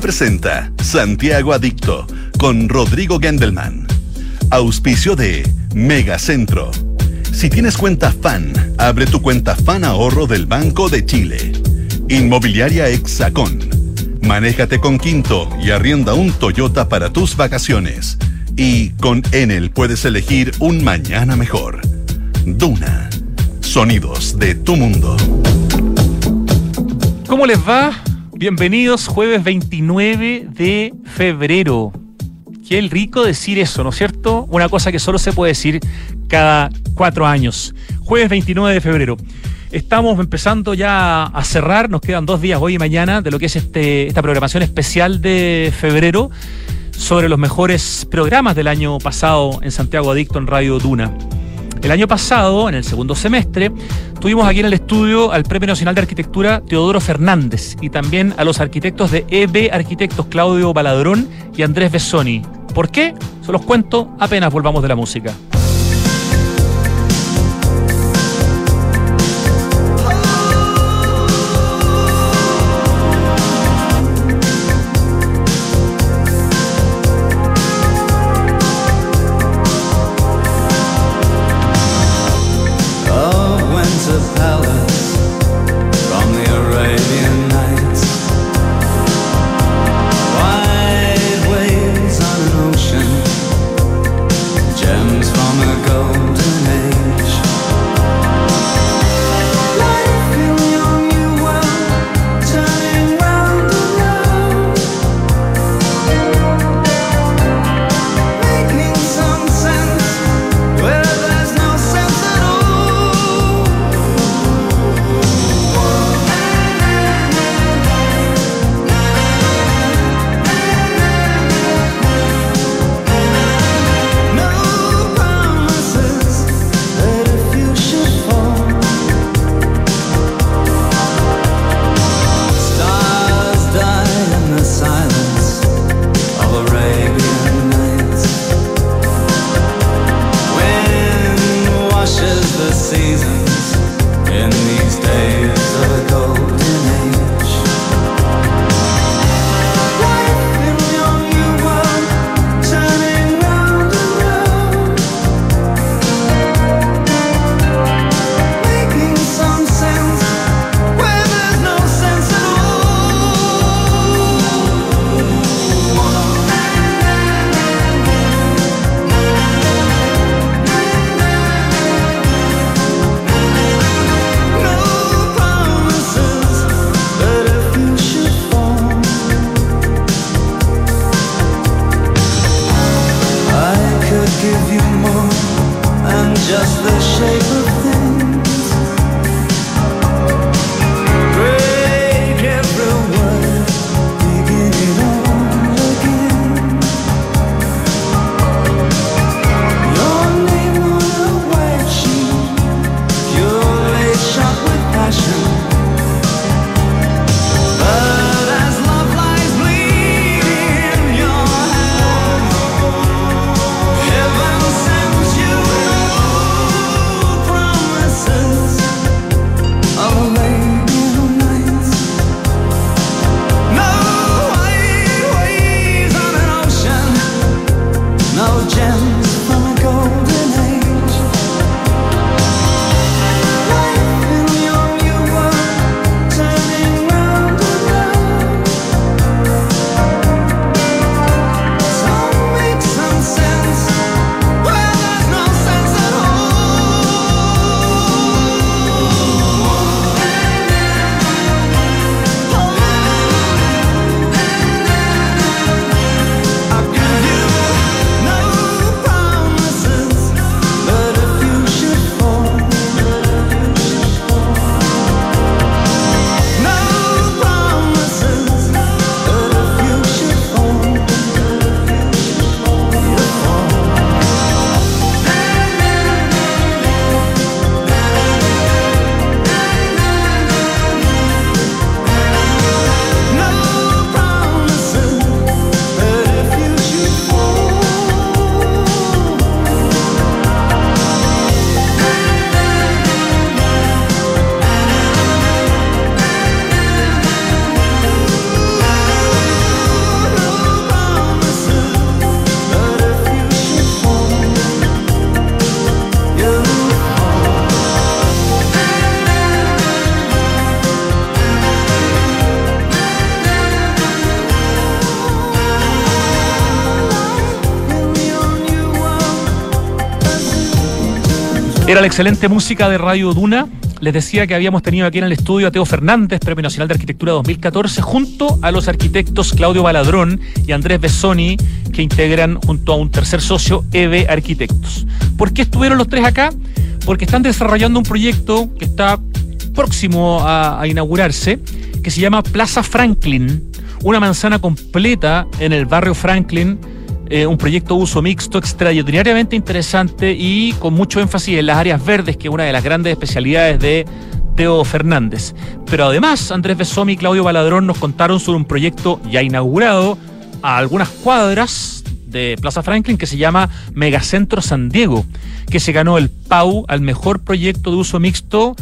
Presenta Santiago Adicto con Rodrigo Gendelman. Auspicio de Megacentro. Si tienes cuenta FAN, abre tu cuenta FAN Ahorro del Banco de Chile. Inmobiliaria Hexacón. Manéjate con Quinto y arrienda un Toyota para tus vacaciones. Y con Enel puedes elegir un mañana mejor. Duna. Sonidos de tu mundo. ¿Cómo les va? Bienvenidos, jueves 29 de febrero. Qué rico decir eso, ¿no es cierto? Una cosa que solo se puede decir cada cuatro años. Jueves 29 de febrero. Estamos empezando ya a cerrar, nos quedan dos días hoy y mañana de lo que es este, esta programación especial de febrero sobre los mejores programas del año pasado en Santiago Adicto en Radio Duna. El año pasado, en el segundo semestre, tuvimos aquí en el estudio al Premio Nacional de Arquitectura Teodoro Fernández y también a los arquitectos de EB Arquitectos Claudio Baladrón y Andrés Bessoni. ¿Por qué? Se los cuento apenas volvamos de la música. Era la excelente música de Radio Duna. Les decía que habíamos tenido aquí en el estudio a Teo Fernández, Premio Nacional de Arquitectura 2014, junto a los arquitectos Claudio Baladrón y Andrés Bessoni, que integran junto a un tercer socio, EVE Arquitectos. ¿Por qué estuvieron los tres acá? Porque están desarrollando un proyecto que está próximo a, a inaugurarse, que se llama Plaza Franklin, una manzana completa en el barrio Franklin eh, un proyecto de uso mixto extraordinariamente interesante y con mucho énfasis en las áreas verdes, que es una de las grandes especialidades de Teo Fernández. Pero además, Andrés Besomi y Claudio Baladrón nos contaron sobre un proyecto ya inaugurado a algunas cuadras de Plaza Franklin que se llama Megacentro San Diego, que se ganó el PAU al mejor proyecto de uso mixto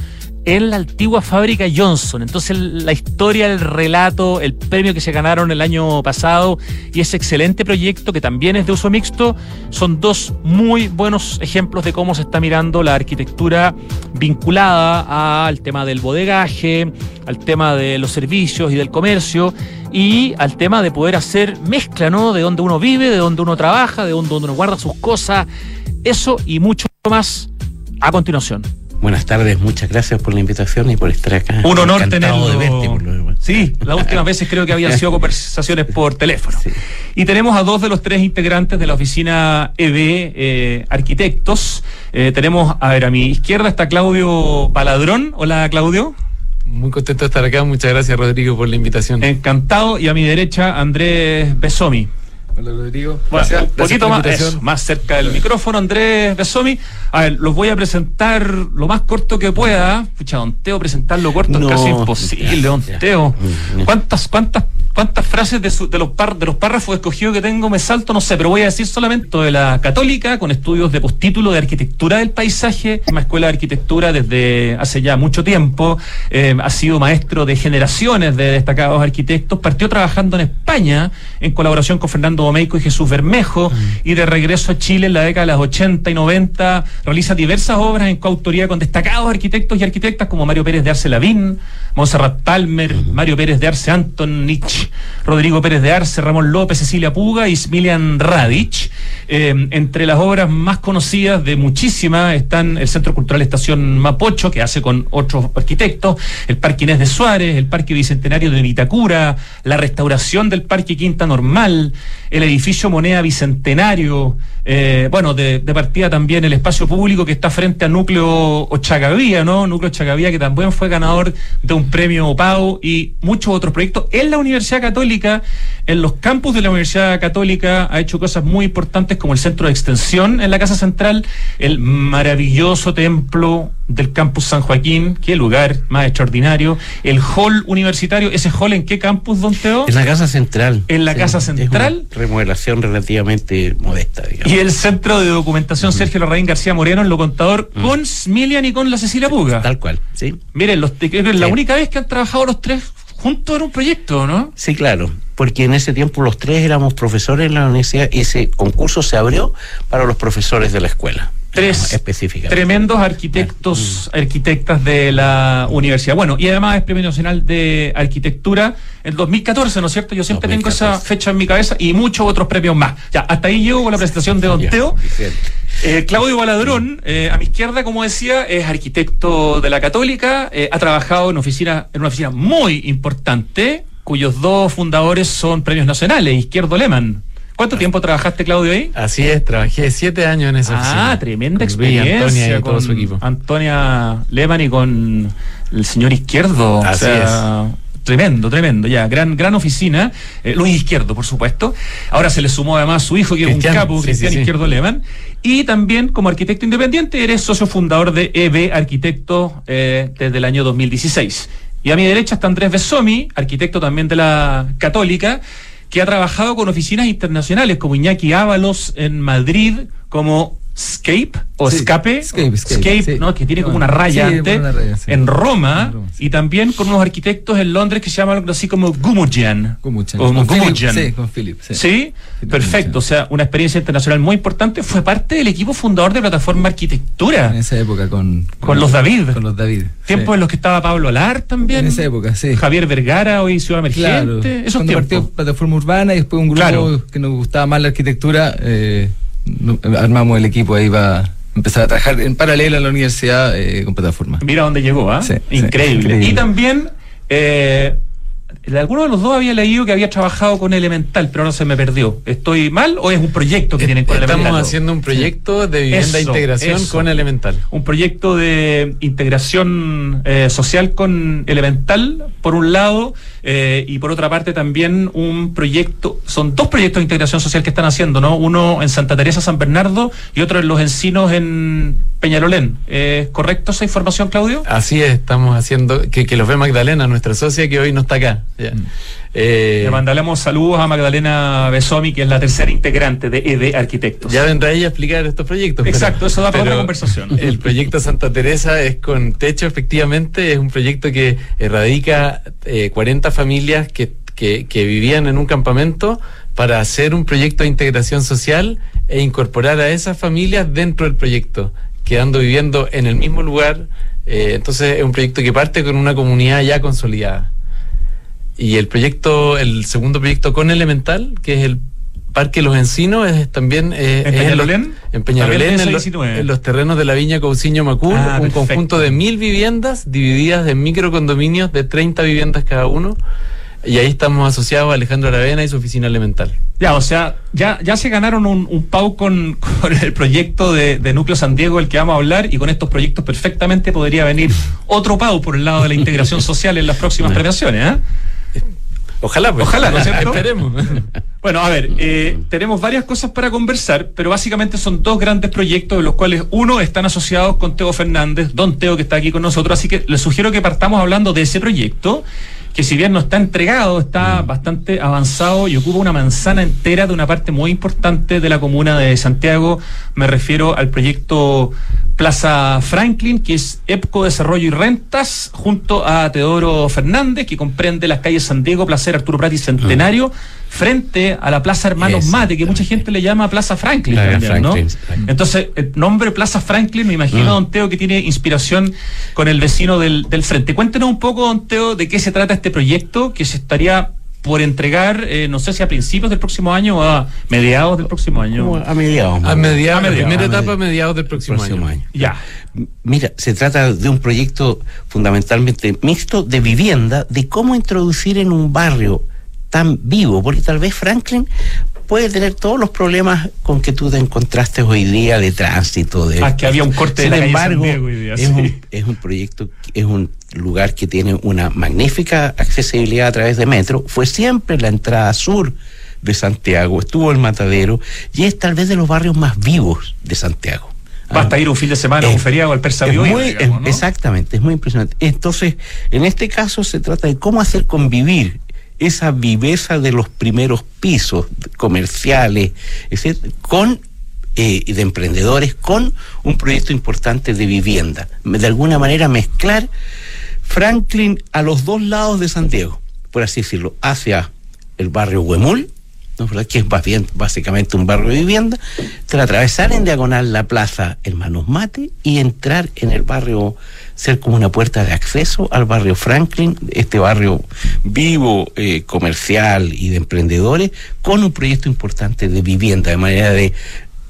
en la antigua fábrica Johnson. Entonces la historia, el relato, el premio que se ganaron el año pasado y ese excelente proyecto que también es de uso mixto son dos muy buenos ejemplos de cómo se está mirando la arquitectura vinculada al tema del bodegaje, al tema de los servicios y del comercio y al tema de poder hacer mezcla, ¿no? De donde uno vive, de donde uno trabaja, de donde uno guarda sus cosas, eso y mucho más a continuación. Buenas tardes, muchas gracias por la invitación y por estar acá. Un honor tenerlo. De verte, por lo sí, las últimas veces creo que habían sido conversaciones por teléfono. Sí. Y tenemos a dos de los tres integrantes de la oficina EB eh, Arquitectos. Eh, tenemos, a ver, a mi izquierda está Claudio Paladrón. Hola, Claudio. Muy contento de estar acá. Muchas gracias, Rodrigo, por la invitación. Encantado. Y a mi derecha, Andrés Besomi. Hola Rodrigo. Gracias, un poquito más, eso, más cerca del micrófono, Andrés Besomi. A ver, los voy a presentar lo más corto que pueda. Pucha, don Teo, presentarlo corto no, es casi imposible, don Teo. ¿Cuántas, cuántas cuántas frases de, su, de, los par, de los párrafos escogidos que tengo me salto, no sé, pero voy a decir solamente de la católica, con estudios de postítulo de arquitectura del paisaje, una escuela de arquitectura desde hace ya mucho tiempo, eh, ha sido maestro de generaciones de destacados arquitectos, partió trabajando en España en colaboración con Fernando Domeico y Jesús Bermejo, y de regreso a Chile en la década de las 80 y 90, realiza diversas obras en coautoría con destacados arquitectos y arquitectas como Mario Pérez de Arce Lavín, Monserrat Palmer, Mario Pérez de Arce Anton Nietzsche, Rodrigo Pérez de Arce, Ramón López, Cecilia Puga y Smilian Radic. Eh, entre las obras más conocidas de muchísimas están el Centro Cultural Estación Mapocho, que hace con otros arquitectos, el Parque Inés de Suárez, el Parque Bicentenario de Vitacura, la restauración del Parque Quinta Normal, el edificio Moneda Bicentenario, eh, bueno, de, partida también el espacio público que está frente al núcleo Ochagavía, ¿no? Núcleo Ochagavía que también fue ganador de un premio PAO y muchos otros proyectos en la Universidad Católica, en los campus de la Universidad Católica ha hecho cosas muy importantes como el centro de extensión en la Casa Central, el maravilloso templo del campus San Joaquín, qué lugar más extraordinario, el hall universitario, ese hall en qué campus, don Teo? En la Casa Central. En la Casa Central. remodelación relativamente modesta, digamos. Y el centro de documentación Sergio Larraín García Moreno en lo contador con Smilian y con la Cecilia Puga. Tal cual, sí. Miren, los, es la única vez que han trabajado los tres juntos en un proyecto, ¿no? Sí, claro, porque en ese tiempo los tres éramos profesores en la universidad y ese concurso se abrió para los profesores de la escuela tres tremendos arquitectos, arquitectas de la universidad. Bueno, y además es Premio Nacional de Arquitectura en 2014, ¿no es cierto? Yo siempre tengo esa fecha en mi cabeza y muchos otros premios más. Ya, hasta ahí llego con la presentación de Don Teo. Eh, Claudio Baladrón, eh, a mi izquierda, como decía, es arquitecto de la Católica, eh, ha trabajado en, oficina, en una oficina muy importante, cuyos dos fundadores son premios nacionales, Izquierdo Lehmann. ¿Cuánto tiempo trabajaste, Claudio, ahí? Así es, trabajé siete años en esa oficina. Ah, tremenda experiencia. Antonia y todo su equipo. Antonia Lehmann y con el señor Izquierdo. Así es. Tremendo, tremendo, ya, gran, gran oficina. Eh, Luis Izquierdo, por supuesto. Ahora se le sumó además su hijo, que es un capo, Cristian Izquierdo Lehmann. Y también como arquitecto independiente eres socio fundador de EB Arquitecto eh, desde el año 2016. Y a mi derecha está Andrés Besomi, arquitecto también de la Católica que ha trabajado con oficinas internacionales como Iñaki Ábalos en Madrid, como Scape o Escape, Escape, ¿no? que tiene como una raya antes, en, Roma, y también con unos arquitectos en Londres que se llaman algo así como Gumujian. Gumujian. Sí, con Philip. Sí, perfecto. O sea, una experiencia internacional muy importante. Fue parte del equipo fundador de Plataforma Arquitectura. En esa época con, con, los David. Con los David. Tiempos en los que estaba Pablo Alar también. En esa época, sí. Javier Vergara, hoy Ciudad Emergente. Claro. Esos partió Plataforma Urbana y después un grupo que nos gustaba más la arquitectura. Eh, armamos el equipo ahí para empezar a trabajar en paralelo a la universidad eh, con plataforma. Mira dónde llegó, ¿ah? Sí, sí, increíble. increíble. Y también, eh, alguno de los dos había leído que había trabajado con Elemental, pero no se me perdió. ¿Estoy mal o es un proyecto que tienen con Estamos Elemental? haciendo un proyecto de vivienda Eso, integración eso. con Elemental. un proyecto de integración eh, social con Elemental, por un lado, eh, y por otra parte también un proyecto, son dos proyectos de integración social que están haciendo, ¿no? Uno en Santa Teresa, San Bernardo, y otro en Los Encinos, en Peñalolén. ¿Es correcto esa información, Claudio? Así es, estamos haciendo que, que los ve Magdalena, nuestra socia que hoy no está acá. Ya. Eh, Le mandamos saludos a Magdalena Besomi, que es la tercera integrante de ED Arquitectos. ya vendrá ella a explicar estos proyectos. Exacto, eso da para otra conversación. El proyecto Santa Teresa es con techo, efectivamente, es un proyecto que erradica eh, 40 familias que, que, que vivían en un campamento para hacer un proyecto de integración social e incorporar a esas familias dentro del proyecto, quedando viviendo en el mismo lugar. eh, entonces es un proyecto que parte con una comunidad ya consolidada. Y el proyecto, el segundo proyecto con Elemental, que es el Parque Los Encinos, es también eh, ¿En Peñalolén? en Peñalolén, También en, de lo- 19. en los terrenos de la Viña Cousiño Macul, Ah, un perfecto. conjunto de mil viviendas divididas en microcondominios de 30 viviendas cada uno. Y ahí estamos asociados a Alejandro Aravena y su oficina elemental. Ya, o sea, ya, ya se ganaron un, un PAU con, con el proyecto de, de Núcleo San Diego, del que vamos a hablar, y con estos proyectos perfectamente podría venir otro PAU por el lado de la integración social en las próximas premiaciones. ¿eh? Ojalá, pues. Ojalá, ¿no es cierto? Esperemos. Bueno, a ver, eh, tenemos varias cosas para conversar, pero básicamente son dos grandes proyectos de los cuales uno están asociados con Teo Fernández, don Teo que está aquí con nosotros, así que les sugiero que partamos hablando de ese proyecto, que si bien no está entregado, está bastante avanzado y ocupa una manzana entera de una parte muy importante de la comuna de Santiago. Me refiero al proyecto Plaza Franklin, que es EPCO Desarrollo y Rentas, junto a Teodoro Fernández, que comprende las calles San Diego, Placer, Arturo Prat y Centenario, frente a la Plaza Hermanos Mate, que mucha gente le llama Plaza Franklin. También, ¿no? Franklin. Entonces, el nombre Plaza Franklin, me imagino, don Teo, que tiene inspiración con el vecino del, del frente. Cuéntenos un poco, don Teo, de qué se trata este proyecto que se estaría por entregar, eh, no sé si a principios del próximo año o a mediados del próximo año. A mediados. A mediados, A la mediados, primera a etapa a mediados. mediados del próximo, Próximo año. año. Ya. Mira, se trata de un proyecto fundamentalmente mixto de vivienda, de cómo introducir en un barrio tan vivo, porque tal vez Franklin puede tener todos los problemas con que tú te encontraste hoy día de tránsito. De, Ah, que había un corte de Sin la embargo, día, es, sí. un, es un proyecto, es un lugar que tiene una magnífica accesibilidad a través de metro. Fue siempre la entrada sur de Santiago, estuvo el Matadero y es tal vez de los barrios más vivos de Santiago. Basta ir un fin de semana, un feriado al Persa es Bioy, muy- digamos, ¿no? es- Exactamente, es muy impresionante. Entonces, en este caso se trata de cómo hacer convivir esa viveza de los primeros pisos comerciales, etcétera, con eh, de emprendedores, con un proyecto importante de vivienda. De alguna manera mezclar Franklin a los dos lados de Santiago, por así decirlo, hacia el barrio Huemul, ¿no? ¿verdad? que es más bien básicamente un barrio de vivienda, tra- atravesar en diagonal la plaza Hermanos Mate y entrar en el barrio, ser como una puerta de acceso al barrio Franklin, este barrio vivo, eh, comercial y de emprendedores, con un proyecto importante de vivienda, de manera de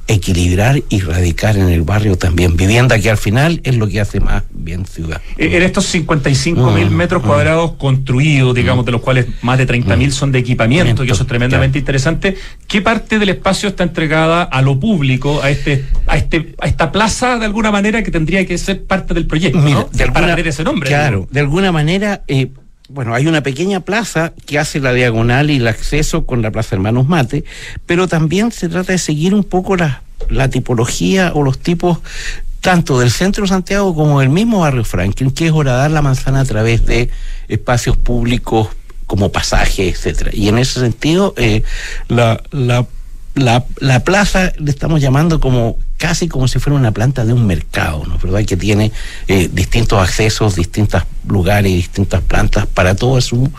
equilibrar y radicar en el barrio también vivienda, que al final es lo que hace más bien ciudad. Eh, En estos 55 mil Mm, metros mm. cuadrados construidos, digamos, de los cuales más de 30 mil Mm. son de equipamiento, que eso es tremendamente Claro. interesante. ¿Qué parte del espacio está entregada a lo público, a este, a este, a esta plaza de alguna manera que tendría que ser parte del proyecto, Mira, ¿no? de Para alguna- tener ese nombre. Claro, de alguna manera, eh, bueno, hay una pequeña plaza que hace la diagonal y el acceso con la Plaza Hermanos Mate, pero también se trata de seguir un poco la, la tipología o los tipos tanto del centro de Santiago como del mismo barrio Franklin, que es horadar la manzana a través de espacios públicos como pasajes, etcétera. Y en ese sentido, eh, la, la, la, la plaza le estamos llamando como casi como si fuera una planta de un mercado, ¿no? ¿Verdad? Que tiene eh, distintos accesos, distintos lugares, distintas plantas para toda su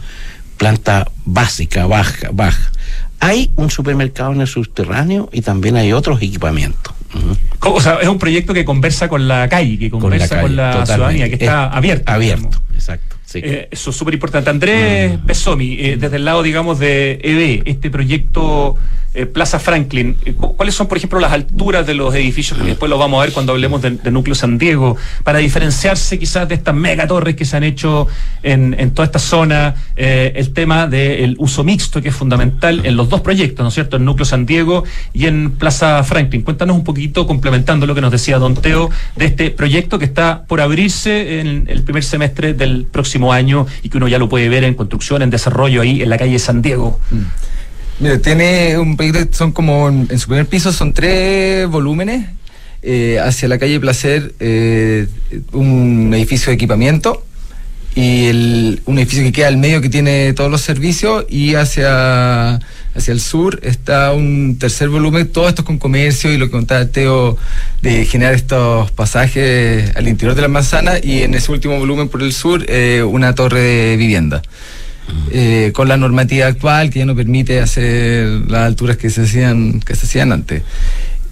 planta básica, baja, baja. Hay un supermercado en el subterráneo y también hay otros equipamientos. Ujú. O sea, es un proyecto que conversa con la calle, que conversa con la, calle, ciudadanía, que está Es abierto. Abierto, digamos. exacto. Sí. Eh, eso es súper importante. Andrés Besomi, eh, desde el lado, digamos, de EB, este proyecto eh, Plaza Franklin, cu- ¿cuáles son, por ejemplo, las alturas de los edificios? Que después lo vamos a ver cuando hablemos de, de Núcleo San Diego, para diferenciarse quizás de estas megatorres que se han hecho en, en toda esta zona, el tema del uso mixto, que es fundamental en los dos proyectos, ¿no es cierto? En Núcleo San Diego y en Plaza Franklin. Cuéntanos un poquito, complementando lo que nos decía Don Teo, de este proyecto que está por abrirse en el primer semestre del próximo año y que uno ya lo puede ver en construcción, en desarrollo ahí en la calle San Diego. Mira, tiene un proyecto son como en, en su primer piso son tres volúmenes eh, hacia la calle Placer, eh, un edificio de equipamiento y el- un edificio que queda al medio que tiene todos los servicios y hacia, hacia el sur está un tercer volumen, todo esto con comercio y lo que contaba Teo de generar estos pasajes al interior de la manzana y en ese último volumen por el sur eh, una torre de vivienda. Eh, con la normativa actual que ya no permite hacer las alturas que se hacían que se hacían antes.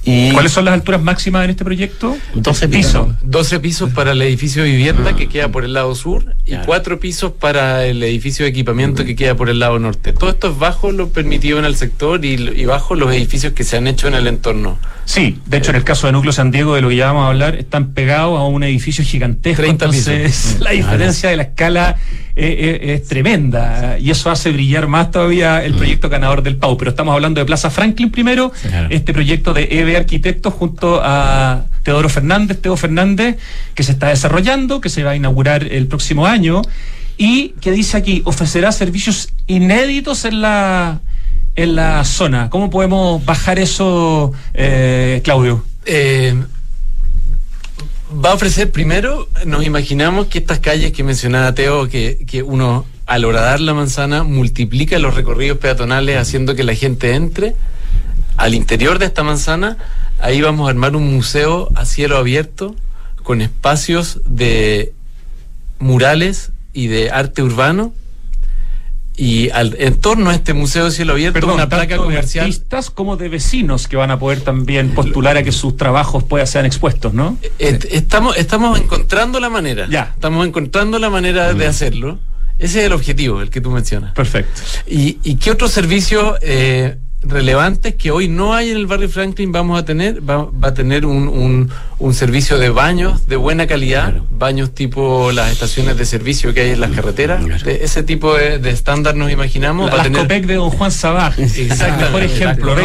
Y ¿Cuáles son las alturas máximas en este proyecto? 12 pisos. 12 pisos para el edificio de vivienda que queda por el lado sur y Claro. cuatro pisos para el edificio de equipamiento que queda por el lado norte. Todo esto es bajo lo permitido en el sector y, y bajo los edificios que se han hecho en el entorno. Sí, de hecho en el caso de Núcleo San Diego, de lo que ya vamos a hablar, están pegados a un edificio gigantesco. 30 entonces pisos. la diferencia de la escala es tremenda y eso hace brillar más todavía el proyecto ganador del PAU. Pero estamos hablando de Plaza Franklin primero, Claro. este proyecto de EB Arquitectos junto a Teodoro Fernández, Teo Fernández, que se está desarrollando, que se va a inaugurar el próximo año y que dice aquí, ofrecerá servicios inéditos en la, en la zona. ¿Cómo podemos bajar eso, eh, Claudio? Eh, va a ofrecer primero, nos imaginamos que estas calles que mencionaba Teo, que, que uno al horadar la manzana multiplica los recorridos peatonales haciendo que la gente entre al interior de esta manzana, ahí vamos a armar un museo a cielo abierto con espacios de murales y de arte urbano. Y al, en torno a este museo de cielo abierto, Perdón, una placa tanto de comercial. artistas como de vecinos que van a poder también postular a que sus trabajos puedan ser expuestos, ¿no? Est- Estamos, estamos encontrando la manera. Ya. Estamos encontrando la manera de hacerlo. Ese es el objetivo, el que tú mencionas. Perfecto. ¿Y, y qué otros servicios eh, relevantes que hoy no hay en el barrio Franklin vamos a tener? Va, va a tener un, un- un servicio de baños de buena calidad, Claro. baños tipo las estaciones de servicio que hay en las carreteras. Claro. De ese tipo de, de estándar nos imaginamos. va a Las tener Copec de Don Juan Sabaj. Exactamente. Mejor ejemplo,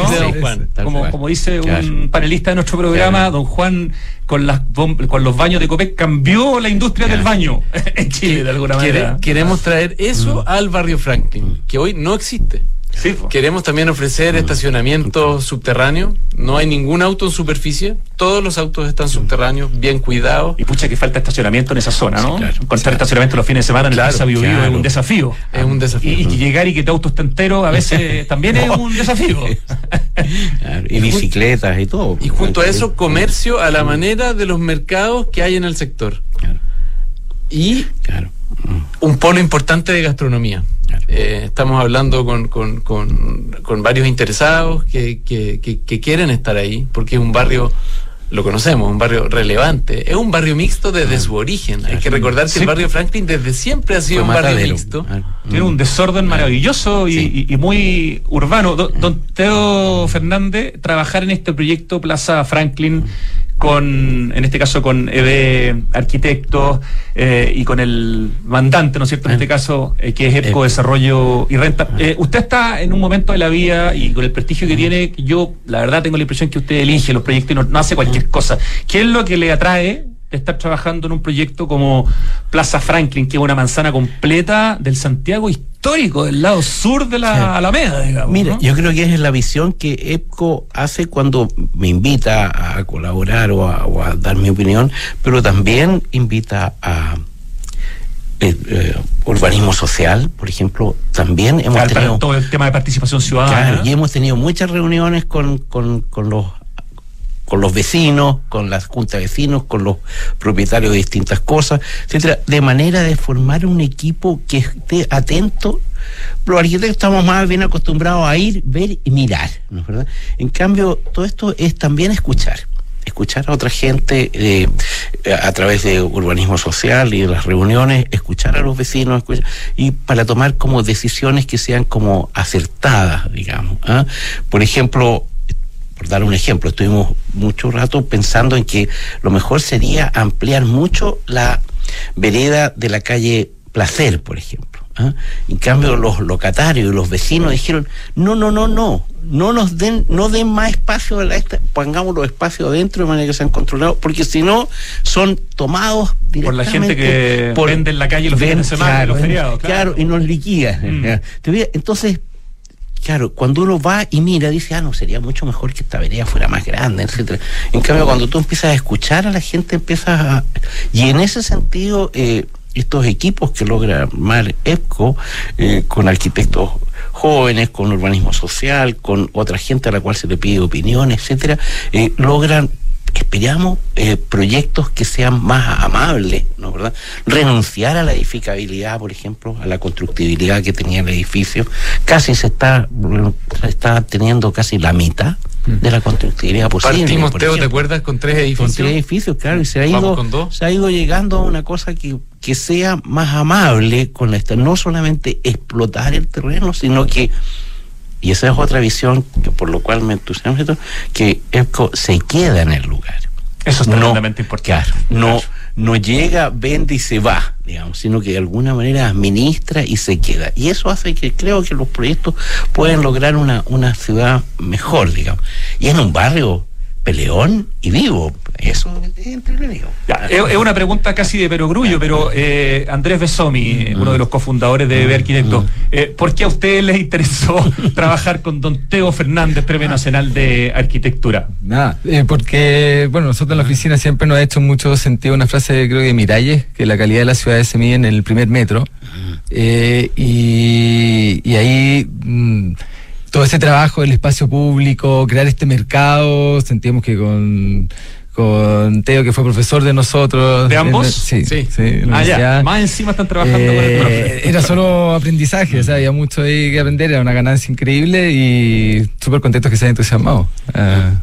Como, como dice Claro. un panelista de nuestro programa, Claro. don Juan, con las bom- con los baños de Copec cambió la industria Claro. del baño en Chile, de alguna manera. queremos traer eso al barrio Franklin, que hoy no existe. Sí. Queremos también ofrecer estacionamiento subterráneo. No hay ningún auto en superficie. Todos los autos están subterráneos, bien cuidados. Y pucha que falta estacionamiento en esa zona, ¿no? Sí, claro. Encontrar estacionamiento los fines de semana en Claro, la Plaza Bio claro. es un desafío. Es un desafío. y llegar y que tu auto esté entero a veces también es un desafío. Claro, y bicicletas y todo. Y junto a eso, comercio a la manera de los mercados que hay en el sector. Claro, Y claro. Mm. un polo importante de gastronomía. Claro. Eh, estamos hablando con, con- con- con varios interesados que, que- que- que quieren estar ahí, porque es un barrio, lo conocemos, un barrio relevante. Es un barrio mixto desde su origen. Hay que recordar que Sí. el barrio Franklin desde siempre ha sido Fue un barrio mixto. Claro. Tiene un desorden maravilloso y, Sí. y- y muy urbano. Don, don Teo Fernández, trabajar en este proyecto Plaza Franklin con, en este caso, con EB Arquitectos eh, y con el mandante, ¿no es cierto? En Ah. este caso, eh, que es EPCO. Desarrollo y Renta. Eh, usted está en un momento de la vida y con el prestigio que tiene, que yo, la verdad, tengo la impresión que usted elige los proyectos y no, no hace cualquier cosa. ¿Qué es lo que le atrae? De estar trabajando en un proyecto como Plaza Franklin, que es una manzana completa del Santiago histórico, del lado sur de la Sí. Alameda, digamos. Mira, ¿no? yo creo que es la visión que EPCO hace cuando me invita a colaborar o a, o a dar mi opinión, pero también invita a eh, eh, urbanismo social, por ejemplo, también hemos para tenido todo el tema de participación ciudadana. Claro, y hemos tenido muchas reuniones con, con, con los con los vecinos, con las juntas de vecinos, con los propietarios de distintas cosas, etcétera, de manera de formar un equipo que esté atento. Los arquitectos estamos más bien acostumbrados a ir, ver y mirar, ¿no es verdad? En cambio, todo esto es también escuchar escuchar a otra gente, eh, a través de urbanismo social y de las reuniones, escuchar a los vecinos y para tomar como decisiones que sean como acertadas, digamos. ¿ah? Por ejemplo, dar un ejemplo, estuvimos mucho rato pensando en que lo mejor sería ampliar mucho la vereda de la calle Placer, por ejemplo. ¿ah? En cambio, los locatarios y los vecinos dijeron, no, no, no, no, no nos den, no den más espacio, a la esta, pongamos los espacios adentro de manera que sean controlados, porque si no, son tomados por la gente que vende en la calle los fines de semana, los feriados. Claro. y nos liquida. Mm. Entonces, claro, cuando uno va y mira, dice, ah, no, sería mucho mejor que esta vereda fuera más grande, etcétera. En cambio, cuando tú empiezas a escuchar a la gente, empiezas a... Y en ese sentido, eh, estos equipos que logra Mar EPCO, eh, con arquitectos jóvenes, con urbanismo social, con otra gente a la cual se le pide opinión, etcétera, eh, logran esperamos eh, proyectos que sean más amables, ¿no verdad? Renunciar a la edificabilidad, por ejemplo, a la constructibilidad que tenía el edificio, casi se está, se está teniendo casi la mitad de la constructibilidad posible. Partimos, Teo, ¿te acuerdas? Con tres edificios. Con tres edificios, claro, y se ha ido, se ha ido llegando a una cosa que, que sea más amable con esta, no solamente explotar el terreno, sino que y esa es otra visión que por lo cual me entusiasma que EPCO se queda en el lugar. Eso es tremendamente importante. no, no llega, vende y se va, digamos, sino que de alguna manera administra y se queda. Y eso hace que creo que los proyectos pueden lograr una, una ciudad mejor, digamos. Y en un barrio peleón y vivo. Eso es entretenido. es, una pregunta casi de perogrullo, pero eh, Andrés Besomi, uno de los cofundadores de BB Arquitectos, eh, ¿por qué a ustedes les interesó trabajar con don Teo Fernández, Premio Nacional de Arquitectura? Nada, eh, porque, bueno, nosotros en la oficina siempre nos ha hecho mucho sentido una frase, creo que de Miralles, que la calidad de la ciudad se mide en el primer metro. y, y ahí... Mm, todo ese trabajo del espacio público, crear este mercado, sentíamos que con, con Teo, que fue profesor de nosotros. ¿De ambos? sí, sí. ah, Más encima están trabajando con el eh, Era solo aprendizaje, o sea, había mucho ahí que aprender, era una ganancia increíble y súper contentos que se haya entusiasmado. Ah,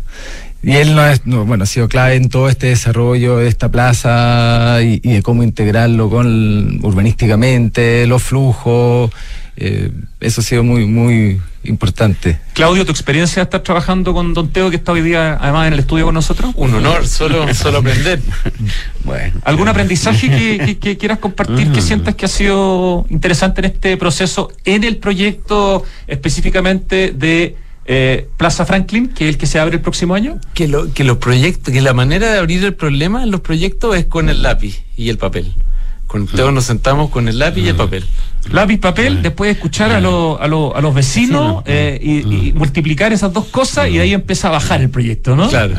y él no es, bueno, ha sido clave en todo este desarrollo de esta plaza y, y de cómo integrarlo con urbanísticamente, los flujos. Eh, eso ha sido muy, muy importante. Claudio, ¿tu experiencia de estar trabajando con Don Teo, que está hoy día además en el estudio con nosotros? Un honor, solo, solo aprender. bueno. ¿Algún aprendizaje que, quieras compartir que mm. sientas que ha sido interesante en este proceso, en el proyecto específicamente de eh, Plaza Franklin, que es el que se abre el próximo año? Que, lo, que los proyectos, que la manera de abrir el problema en los proyectos es con el lápiz y el papel. Con Teo nos sentamos con el lápiz y el papel. Lápiz, papel, después escuchar a, a, a los vecinos eh, y, multiplicar esas dos cosas y de ahí empieza a bajar el proyecto, ¿no? Claro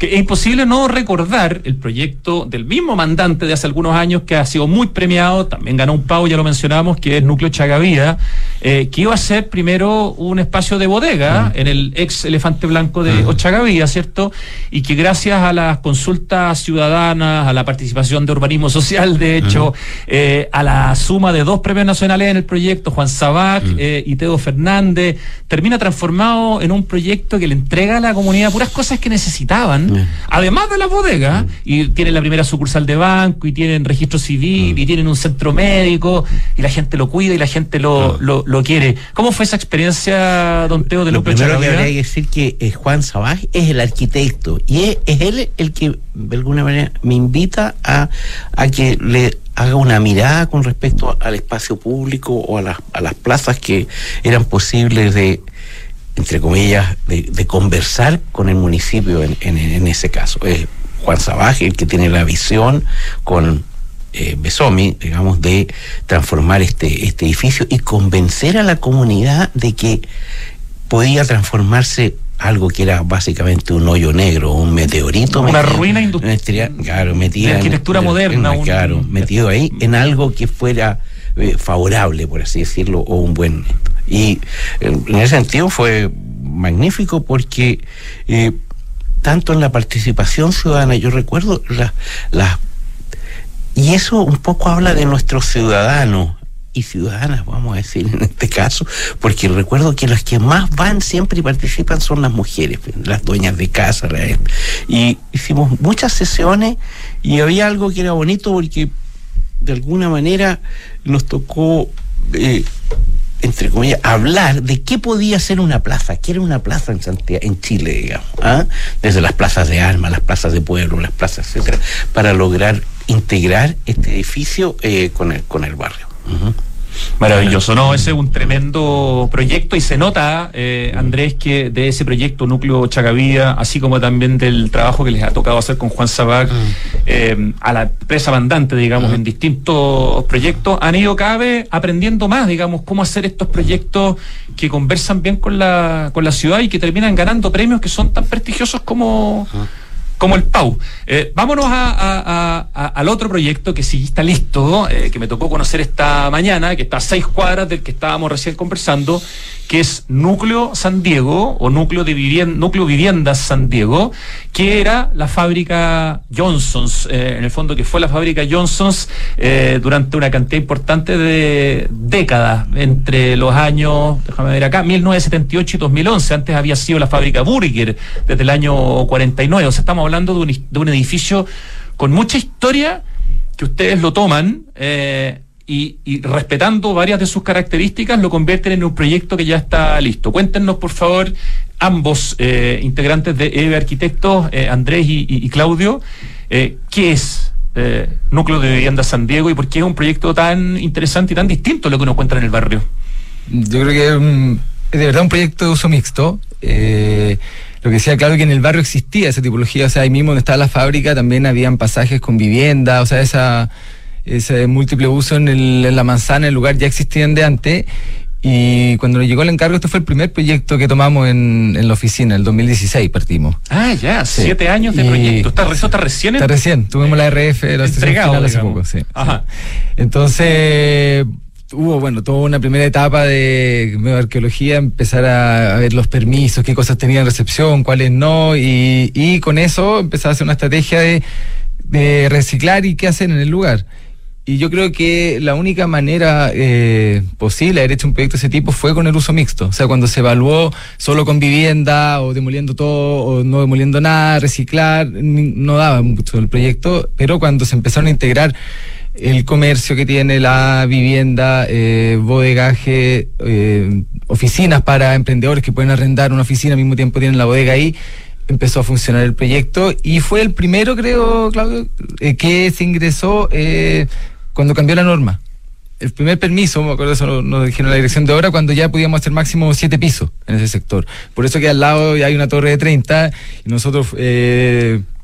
que es imposible no recordar el proyecto del mismo mandante de hace algunos años que ha sido muy premiado, también ganó un pago, ya lo mencionamos, que es Núcleo Chagavía, eh, que iba a ser primero un espacio de bodega en el ex Elefante Blanco de Ochagavía, ¿cierto? Y que gracias a las consultas ciudadanas, a la participación de urbanismo social, de hecho, eh, a la suma de dos premios nacionales en el proyecto, Juan Sabac eh, y Teo Fernández, termina transformado en un proyecto que le entrega a la comunidad puras cosas que necesitaban además de la bodega, y tienen la primera sucursal de banco, y tienen registro civil, y tienen un centro médico, y la gente lo cuida y la gente lo, lo, quiere. ¿Cómo fue esa experiencia, don Teo, de Lo primero que habría que decir que eh, Juan Sabaj es el arquitecto, y es, él el que, de alguna manera, me invita a, a que le haga una mirada con respecto al espacio público o a las, a las plazas que eran posibles de, entre comillas, de, conversar con el municipio en, ese caso. Es Juan Sabaje el que tiene la visión con eh, Besomi, digamos, de transformar este, este edificio y convencer a la comunidad de que podía transformarse algo que era básicamente un hoyo negro, un meteorito. Una ruina industrial. Claro, metido. arquitectura moderna. claro, metido ahí en algo que fuera eh, favorable, por así decirlo, o un buen... Y en ese sentido fue magnífico porque eh, tanto en la participación ciudadana, yo recuerdo las... y eso un poco habla de nuestros ciudadanos y ciudadanas, vamos a decir en este caso, porque recuerdo que las que más van siempre y participan son las mujeres, las dueñas de casa. Y hicimos muchas sesiones y había algo que era bonito porque de alguna manera nos tocó eh, entre comillas, hablar de qué podía ser una plaza, qué era una plaza en Santiago, en Chile, digamos, ¿ah? desde las plazas de armas, las plazas de pueblo, las plazas, etcétera, para lograr integrar este edificio eh, con, el, con el barrio. Maravilloso, ¿no? Ese es un tremendo proyecto y se nota, eh, Andrés, que de ese proyecto Núcleo Chacavía, así como también del trabajo que les ha tocado hacer con Juan Sabac, eh, a la empresa mandante, digamos, en distintos proyectos, han ido cada vez aprendiendo más, digamos, cómo hacer estos proyectos que conversan bien con la, con la ciudad y que terminan ganando premios que son tan prestigiosos como como el PAU. Eh, vámonos al otro proyecto que sí está listo, eh, que me tocó conocer esta mañana, que está a seis cuadras del que estábamos recién conversando, que es Núcleo San Diego o Núcleo, de Vivienda, Núcleo Viviendas San Diego, que era la fábrica Johnson's, eh, en el fondo que fue la fábrica Johnson's durante una cantidad importante de décadas, entre los años, déjame ver acá, 1978 y 2011. Antes había sido la fábrica Burger desde el año 49. O sea, estamos hablando de un, de un edificio con mucha historia que ustedes lo toman. Eh, y, respetando varias de sus características, lo convierten en un proyecto que ya está listo. Cuéntenos, por favor, ambos eh, integrantes de EVE Arquitectos, eh, Andrés y, Claudio, eh, ¿qué es Núcleo de Vivienda San Diego y por qué es un proyecto tan interesante y tan distinto a lo que uno encuentra en el barrio? Yo creo que es de verdad un proyecto de uso mixto. Lo que decía claro que en el barrio existía esa tipología, o sea, ahí mismo donde estaba la fábrica también habían pasajes con vivienda, o sea, esa ese múltiple uso en, la manzana, el lugar ya existían de antes. Y cuando nos llegó el encargo, este fue el primer proyecto que tomamos en, la oficina, el 2016 partimos. Ah, ya, siete años de proyecto. ¿Está, está recién? Está recién, tuvimos la RF, la entregado hace poco, sí. Ajá. Entonces, hubo, bueno, toda una primera etapa de arqueología, empezar a, ver los permisos, qué cosas tenían recepción, cuáles no, y, con eso empezar a hacer una estrategia de, de reciclar y qué hacer en el lugar. Y yo creo que la única manera eh, posible de haber hecho un proyecto de ese tipo fue con el uso mixto. O sea, cuando se evaluó solo con vivienda o demoliendo todo o no demoliendo nada, reciclar, no daba mucho el proyecto. Pero cuando se empezaron a integrar el comercio que tiene la vivienda, eh, bodegaje, eh, oficinas para emprendedores que pueden arrendar una oficina al mismo tiempo tienen la bodega ahí, empezó a funcionar el proyecto y fue el primero, creo, Claudio, eh, que se ingresó cuando cambió la norma. El primer permiso, me acuerdo eso nos dijeron la dirección de obra, cuando ya podíamos hacer máximo siete pisos en ese sector. Por eso que al lado hay una torre de 30 y nosotros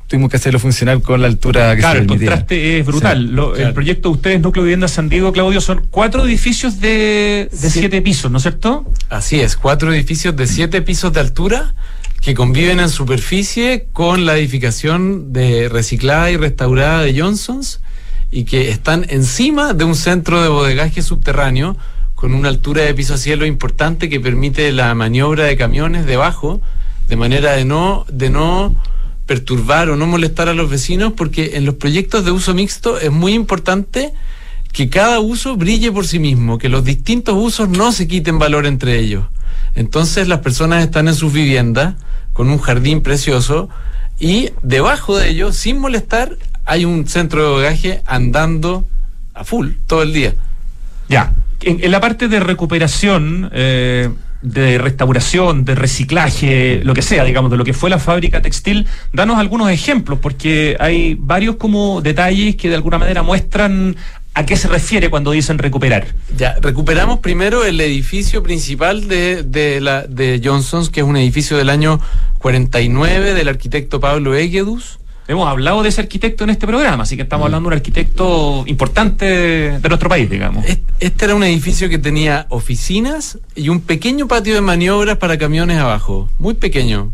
tuvimos que hacerlo funcionar con la altura que claro, el contraste es brutal. El proyecto de ustedes, Núcleo Vivienda San Diego, Claudio, son cuatro edificios de, de siete pisos, ¿no es cierto? Así es, cuatro edificios de siete pisos de altura que conviven en superficie con la edificación de reciclada y restaurada de Johnson's y que están encima de un centro de bodegaje subterráneo con una altura de piso a cielo importante que permite la maniobra de camiones debajo de manera de no de no perturbar o no molestar a los vecinos porque en los proyectos de uso mixto es muy importante que cada uso brille por sí mismo, que los distintos usos no se quiten valor entre ellos. Entonces las personas están en sus viviendas con un jardín precioso y debajo de ellos, sin molestar, hay un centro de bodegaje andando a full todo el día. Ya, en, la parte de recuperación, eh, de restauración, de reciclaje, lo que sea, digamos, de lo que fue la fábrica textil, danos algunos ejemplos, porque hay varios como detalles que de alguna manera muestran ¿A qué se refiere cuando dicen recuperar? Ya, recuperamos primero el edificio principal de, de, la, de Johnson's, que es un edificio del año 49 del arquitecto Pablo Eguedus. Hemos hablado de ese arquitecto en este programa, así que estamos mm. hablando de un arquitecto importante de nuestro país, digamos. Este era un edificio que tenía oficinas y un pequeño patio de maniobras para camiones abajo, muy pequeño,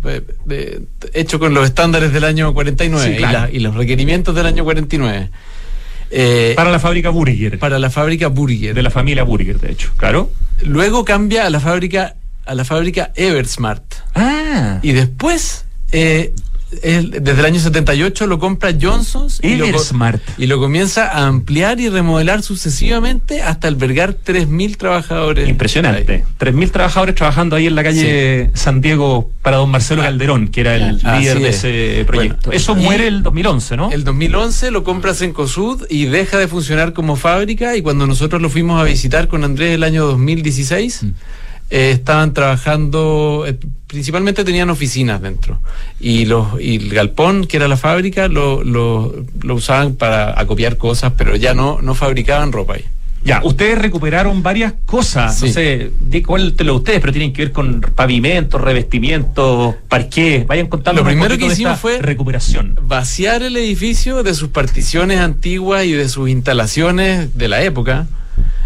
hecho con los estándares del año 49 y, y los requerimientos del año 49. Eh, para la fábrica Burger. Para la fábrica Burger. De la familia Burger, de hecho, claro. Luego cambia a la fábrica, a la fábrica Eversmart. Ah. Y después eh, es- desde el año 78 lo compra Johnson's y lo, Eversmart. y lo comienza a ampliar y remodelar sucesivamente hasta albergar 3.000 trabajadores. Impresionante. 3.000 trabajadores trabajando ahí en la calle San Diego para don Marcelo Calderón, que era el líder de es. ese proyecto. Bueno, Eso muere el 2011, ¿no? El 2011 lo compra Cencosud y deja de funcionar como fábrica y cuando nosotros lo fuimos a visitar con Andrés el año 2016, eh, estaban trabajando, eh, principalmente tenían oficinas dentro y, los, y el galpón, que era la fábrica, lo, lo, lo usaban para acopiar cosas, pero ya no, no fabricaban ropa ahí. Ya, ustedes recuperaron varias cosas, no Sí. sé, di cuál te lo ustedes, pero tienen que ver con pavimentos, revestimientos, parqué. Vayan contando Lo primero que de hicimos fue- recuperación. vaciar el edificio de sus particiones antiguas y de sus instalaciones de la época,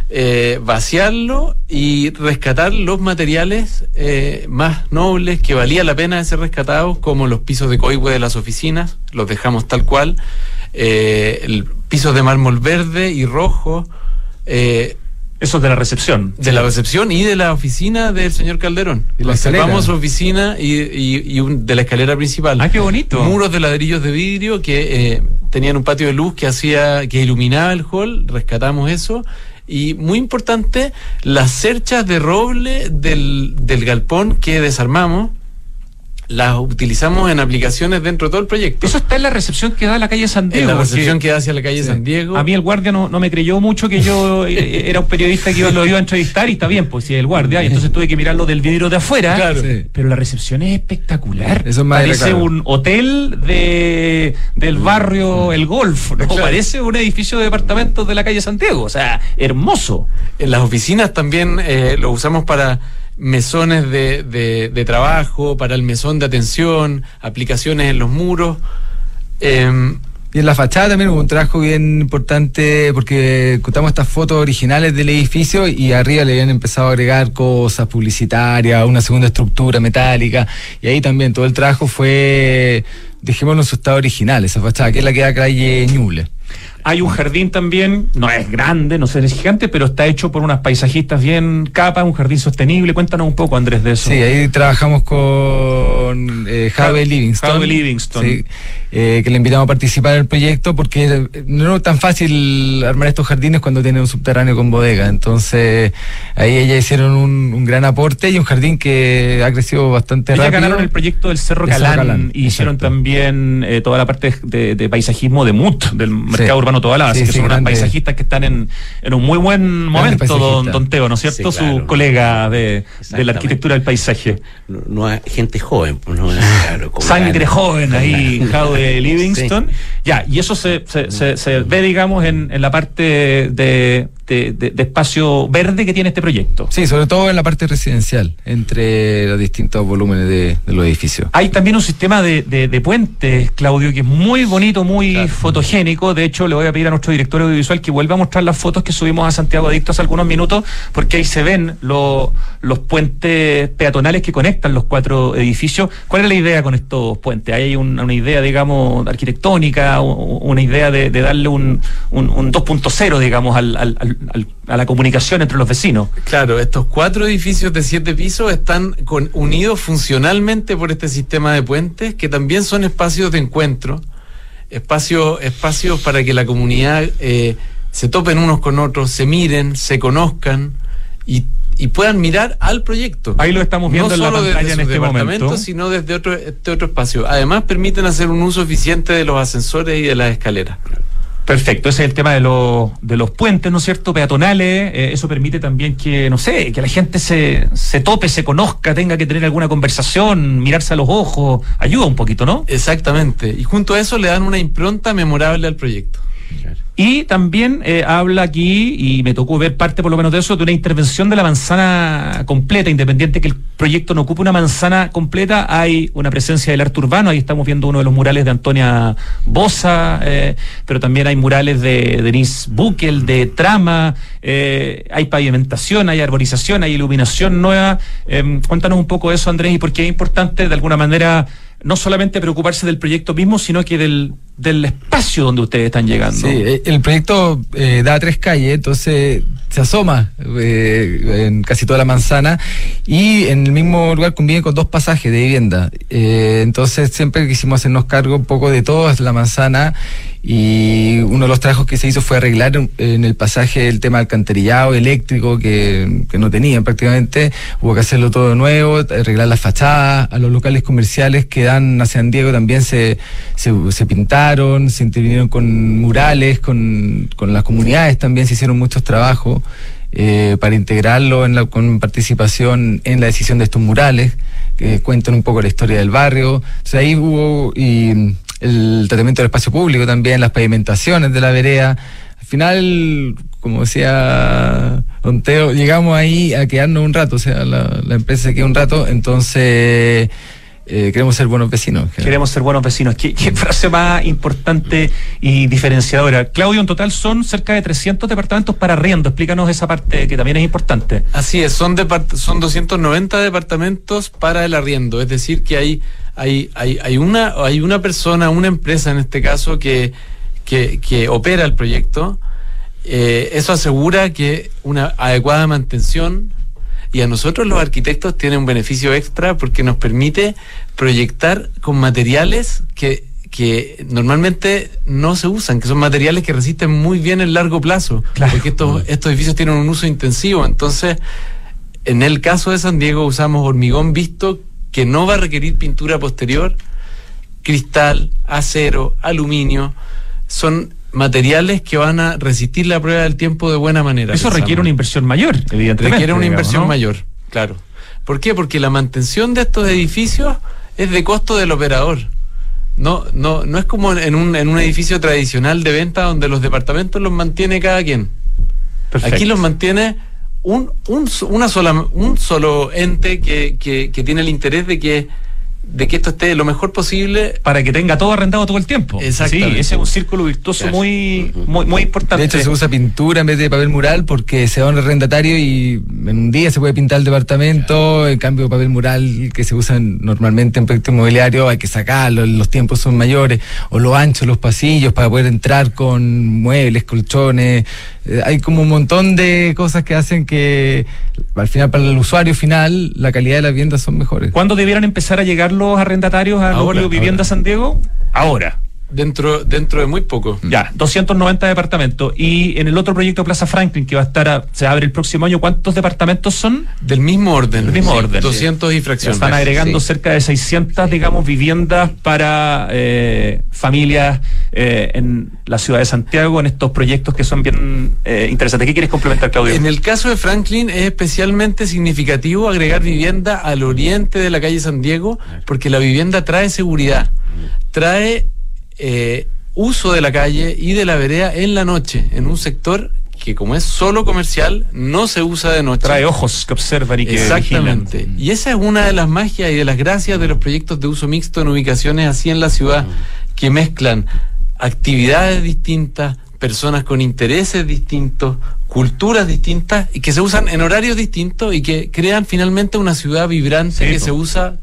eh, vaciarlo y rescatar los materiales eh, más nobles que valía la pena de ser rescatados, como los pisos de coigüe de las oficinas, los dejamos tal cual, eh, el pisos de mármol verde y rojo. eh, Eso es de la recepción. de la recepción y de la oficina del señor Calderón. La su oficina y, y- y un- de la escalera principal. Ah, qué bonito. Muros de ladrillos de vidrio que tenían un patio de luz que hacía, que iluminaba el hall, rescatamos eso. Y muy importante, las cerchas de roble del, del galpón que desarmamos, las utilizamos en aplicaciones dentro de todo el proyecto. Eso está en la recepción que da a la calle San Diego. en la recepción que da hacia la calle San Diego. A mí el guardia no, no me creyó mucho que yo eh, era un periodista que yo lo iba a entrevistar y está bien, pues si es el guardia, y entonces tuve que mirarlo del vidrio de afuera. Claro. Sí. Pero la recepción es espectacular. Eso es más Parece un hotel de, del barrio El Golf, ¿no? Claro. Parece un edificio de departamentos de la calle Santiago. O sea, hermoso. En las oficinas también eh, lo usamos para mesones de, de- trabajo, para el mesón de atención, aplicaciones en los muros. Em, Y en la fachada también hubo un trabajo bien importante porque contamos estas fotos originales del edificio y arriba le habían empezado a agregar cosas publicitarias, una segunda estructura metálica y ahí también todo el trabajo fue, dejémoslo en su estado original, esa fachada que es la que da calle Ñuble. Hay un jardín también, no es grande, no sé, es gigante, pero está hecho por unas paisajistas bien capas, un jardín sostenible. Cuéntanos un poco, Andrés, de eso. Sí, ahí trabajamos con eh, Javi Livingston. Javi Livingston. Sí, eh, que le invitamos a participar en el proyecto porque no es tan fácil armar estos jardines cuando tiene un subterráneo con bodega. Entonces, ahí ellas hicieron un, un gran aporte y un jardín que ha crecido bastante Ellas rápido. ganaron el proyecto del Cerro Calán, y hicieron también eh, toda la parte de, de paisajismo de MUT, del Mercado Urbano Tobalaba, Sí, así que sí, son unas paisajistas que están en, en un muy buen momento, don, Teo, ¿no es cierto? Sí, claro. Su colega de, de la arquitectura del paisaje. No, no hay gente joven, pues no claro, con Sangre joven ahí. Jaude Livingston. Ya, y eso se, se, se- se ve, digamos, en, en la parte de, de- de- de espacio verde que tiene este proyecto. Sí, sobre todo en la parte residencial, entre los distintos volúmenes de, de los edificios. Hay también un sistema de, puentes, Claudio, que es muy bonito, muy fotogénico. De hecho, le voy a pedir a nuestro director audiovisual que vuelva a mostrar las fotos que subimos a Santiago Adicto hace algunos minutos, porque ahí se ven lo- los puentes peatonales que conectan los cuatro edificios. ¿Cuál es la idea con estos puentes? ¿Hay un- una idea, digamos, arquitectónica, una idea de, de darle un, un- un 2.0, digamos, al- al- al- al- a la comunicación entre los vecinos? Claro, estos cuatro edificios de siete pisos están con- unidos funcionalmente por este sistema de puentes, que también son espacios de encuentro, espacios, espacios para que la comunidad eh, se topen unos con otros, se miren, se conozcan y, y puedan mirar al proyecto. Ahí lo estamos viendo no en la solo pantalla desde en este momento. sino desde otro, este otro espacio. Además, permiten hacer un uso eficiente de los ascensores y de las escaleras. Perfecto, ese es el tema de, los de los puentes, ¿no es cierto? Peatonales, eh, eso permite también que, no sé, que la gente se, se tope, se conozca, tenga que tener alguna conversación, mirarse a los ojos, ayuda un poquito, ¿no? Exactamente. Y junto a eso le dan una impronta memorable al proyecto. Y también eh, habla aquí, y me tocó ver parte por lo menos de eso, de una intervención de la manzana completa, independiente que el proyecto no ocupe una manzana completa, hay una presencia del arte urbano, ahí estamos viendo uno de los murales de Antonia Bosa, eh, pero también hay murales de Denise Buckel, de Trama, eh, hay pavimentación, hay arborización, hay iluminación nueva. Eh, cuéntanos un poco eso, Andrés, y por qué es importante de alguna manera no solamente preocuparse del proyecto mismo, sino que del, del espacio donde ustedes están llegando. Sí, eh, el proyecto eh, da tres calles, entonces se asoma eh, en casi toda la manzana y en el mismo lugar convive con dos pasajes de vivienda. Eh, entonces siempre quisimos hacernos cargo un poco de toda la manzana y uno de los trabajos que se hizo fue arreglar en el pasaje el tema alcantarillado eléctrico que, no tenían prácticamente. Hubo que hacerlo todo de nuevo, arreglar las fachadas, a los locales comerciales que dan a San Diego también se, se, pintaron, se intervinieron con murales, con, con las comunidades también se hicieron muchos trabajos. Eh, para integrarlo en la, con participación en la decisión de estos murales, que cuentan un poco la historia del barrio. O sea, ahí hubo el tratamiento del espacio público también, las pavimentaciones de la vereda. Al final, como decía Don Teo, llegamos ahí a quedarnos un rato, o sea, la, la empresa se quedó un rato, entonces eh, queremos ser buenos vecinos. Queremos ser buenos vecinos. ¿Qué, ¿Qué, frase más importante y diferenciadora? Claudio, en total son cerca de 300 departamentos para arriendo. Explícanos esa parte que también es importante. Así es, son, son 290 departamentos para el arriendo. Es decir, que hay, hay, hay, hay, una, hay una persona, una empresa en este caso, que, que, que opera el proyecto. Eh, eso asegura que una adecuada mantención, y a nosotros los arquitectos tiene un beneficio extra porque nos permite proyectar con materiales que, que normalmente no se usan, que son materiales que resisten muy bien el largo plazo, claro. porque estos, estos edificios tienen un uso intensivo. Entonces, en el caso de San Diego usamos hormigón visto que no va a requerir pintura posterior, cristal, acero, aluminio, son materiales que van a resistir la prueba del tiempo de buena manera. Eso requiere una inversión mayor, evidentemente. Requiere una digamos, inversión ¿no? mayor, claro. ¿Por qué? Porque la mantención de estos edificios es de costo del operador. No, no, no es como en un, en un edificio tradicional de venta donde los departamentos los mantiene cada quien. Perfecto. Aquí los mantiene un, un, una sola, un solo ente que, que, que tiene el interés de que de que esto esté lo mejor posible para que tenga todo arrendado todo el tiempo. Exacto. Sí, ese es un círculo virtuoso claro. muy, muy, muy importante. De hecho, se usa pintura en vez de papel mural porque se da un arrendatario y en un día se puede pintar el departamento. Claro. En cambio, papel mural que se usa normalmente en proyectos inmobiliarios hay que sacarlo, los tiempos son mayores. O lo ancho, los pasillos para poder entrar con muebles, colchones. Eh, hay como un montón de cosas que hacen que al final para el usuario final la calidad de las viviendas son mejores. ¿Cuándo debieran empezar a llegar los arrendatarios a ahora, Vivienda ahora. San Diego? Ahora. Dentro, dentro de muy poco. Ya, 290 departamentos. Y en el otro proyecto Plaza Franklin, que va a estar, a, se abre el próximo año, ¿cuántos departamentos son? Del mismo orden. Del mismo sí, orden. 200 y fracciones. Están agregando sí. cerca de 600, digamos, viviendas para eh, familias eh, en la ciudad de Santiago, en estos proyectos que son bien eh, interesantes. ¿Qué quieres complementar, Claudio? En el caso de Franklin es especialmente significativo agregar vivienda al oriente de la calle San Diego, porque la vivienda trae seguridad, trae eh, uso de la calle y de la vereda en la noche, en un sector que como es solo comercial, no se usa de noche. Trae ojos que observan y que Exactamente. Vigilan. Y esa es una de las magias y de las gracias de los proyectos de uso mixto en ubicaciones así en la ciudad, que mezclan actividades distintas, personas con intereses distintos, culturas distintas y que se usan en horarios distintos y que crean finalmente una ciudad vibrante sí, que se usa